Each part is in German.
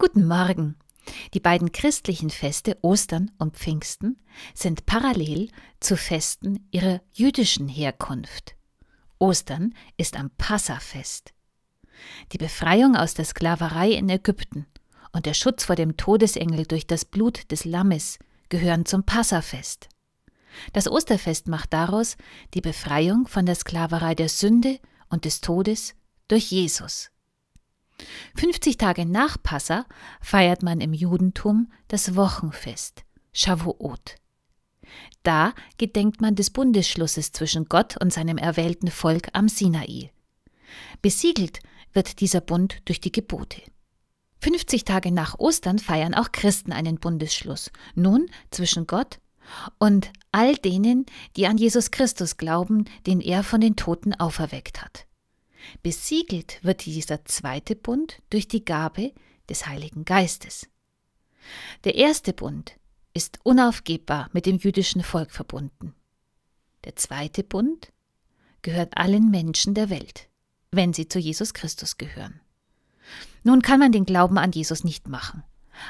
Guten Morgen. Die beiden christlichen Feste Ostern und Pfingsten sind parallel zu Festen ihrer jüdischen Herkunft. Ostern ist am Passafest. Die Befreiung aus der Sklaverei in Ägypten und der Schutz vor dem Todesengel durch das Blut des Lammes gehören zum Passafest. Das Osterfest macht daraus die Befreiung von der Sklaverei der Sünde und des Todes durch Jesus. 50 Tage nach Passa feiert man im Judentum das Wochenfest, Shavuot. Da gedenkt man des Bundesschlusses zwischen Gott und seinem erwählten Volk am Sinai. Besiegelt wird dieser Bund durch die Gebote. 50 Tage nach Ostern feiern auch Christen einen Bundesschluss, nun zwischen Gott und all denen, die an Jesus Christus glauben, den er von den Toten auferweckt hat. Besiegelt wird dieser zweite Bund durch die Gabe des Heiligen Geistes. Der erste Bund ist unaufgebbar mit dem jüdischen Volk verbunden. Der zweite Bund gehört allen Menschen der Welt, wenn sie zu Jesus Christus gehören. Nun kann man den Glauben an Jesus nicht machen.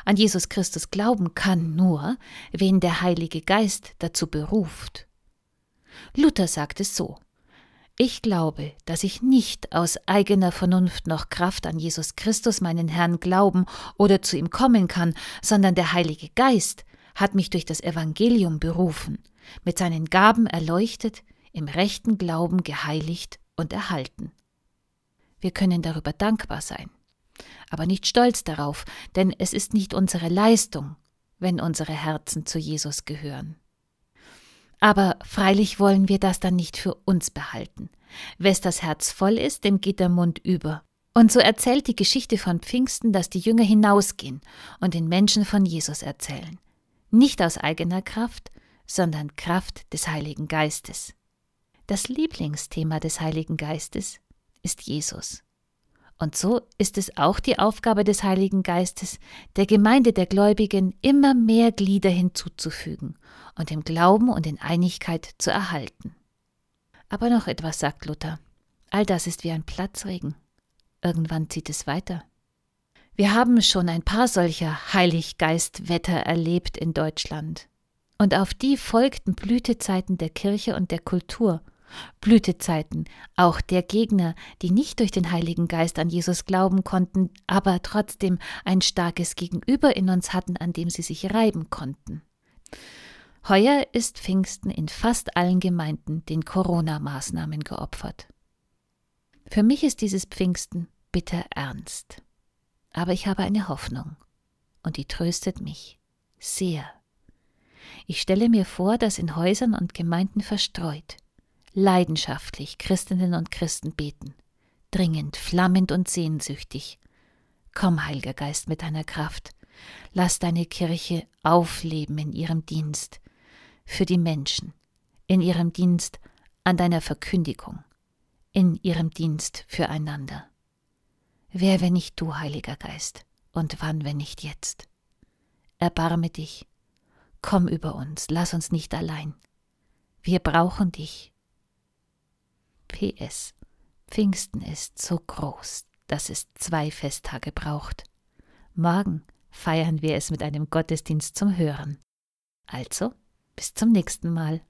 An Jesus Christus glauben kann nur, wen der Heilige Geist dazu beruft. Luther sagt es so ich glaube, dass ich nicht aus eigener Vernunft noch Kraft an Jesus Christus, meinen Herrn, glauben oder zu ihm kommen kann, sondern der Heilige Geist hat mich durch das Evangelium berufen, mit seinen Gaben erleuchtet, im rechten Glauben geheiligt und erhalten. Wir können darüber dankbar sein, aber nicht stolz darauf, denn es ist nicht unsere Leistung, wenn unsere Herzen zu Jesus gehören. Aber freilich wollen wir das dann nicht für uns behalten. Wes das Herz voll ist, dem geht der Mund über. Und so erzählt die Geschichte von Pfingsten, dass die Jünger hinausgehen und den Menschen von Jesus erzählen. Nicht aus eigener Kraft, sondern Kraft des Heiligen Geistes. Das Lieblingsthema des Heiligen Geistes ist Jesus. Und so ist es auch die Aufgabe des Heiligen Geistes, der Gemeinde der Gläubigen immer mehr Glieder hinzuzufügen und im Glauben und in Einigkeit zu erhalten. Aber noch etwas, sagt Luther. All das ist wie ein Platzregen. Irgendwann zieht es weiter. Wir haben schon ein paar solcher Heiliggeistwetter erlebt in Deutschland. Und auf die folgten Blütezeiten der Kirche und der Kultur, Blütezeiten auch der Gegner, die nicht durch den Heiligen Geist an Jesus glauben konnten, aber trotzdem ein starkes Gegenüber in uns hatten, an dem sie sich reiben konnten. Heuer ist Pfingsten in fast allen Gemeinden den Corona-Maßnahmen geopfert. Für mich ist dieses Pfingsten bitter ernst. Aber ich habe eine Hoffnung und die tröstet mich sehr. Ich stelle mir vor, dass in Häusern und Gemeinden verstreut leidenschaftlich Christinnen und Christen beten, dringend, flammend und sehnsüchtig. Komm, Heiliger Geist, mit deiner Kraft, lass deine Kirche aufleben in ihrem Dienst für die Menschen, in ihrem Dienst an deiner Verkündigung, in ihrem Dienst füreinander. Wer, wenn nicht du, Heiliger Geist, und wann, wenn nicht jetzt? Erbarme dich, komm über uns, lass uns nicht allein. Wir brauchen dich, PS. Pfingsten ist so groß, dass es zwei Festtage braucht. Morgen feiern wir es mit einem Gottesdienst zum Hören. Also, bis zum nächsten Mal.